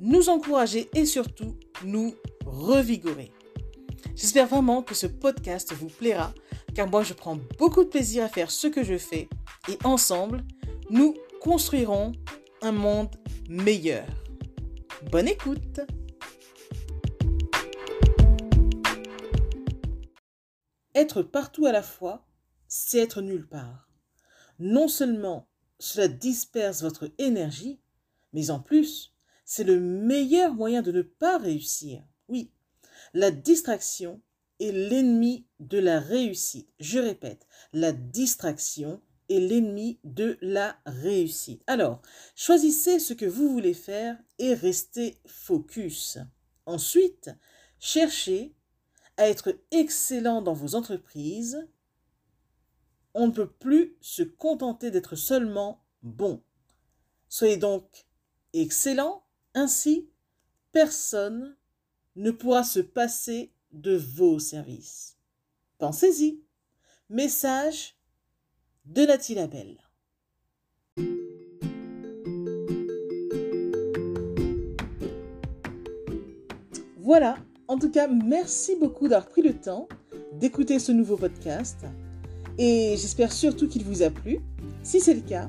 nous encourager et surtout nous revigorer. J'espère vraiment que ce podcast vous plaira car moi je prends beaucoup de plaisir à faire ce que je fais et ensemble, nous construirons un monde meilleur. Bonne écoute Être partout à la fois, c'est être nulle part. Non seulement cela disperse votre énergie, mais en plus, c'est le meilleur moyen de ne pas réussir. Oui, la distraction est l'ennemi de la réussite. Je répète, la distraction est l'ennemi de la réussite. Alors, choisissez ce que vous voulez faire et restez focus. Ensuite, cherchez à être excellent dans vos entreprises. On ne peut plus se contenter d'être seulement bon. Soyez donc excellent, ainsi personne ne pourra se passer de vos services. Pensez-y. Message de Nathalie Labelle. Voilà, en tout cas, merci beaucoup d'avoir pris le temps d'écouter ce nouveau podcast et j'espère surtout qu'il vous a plu. Si c'est le cas,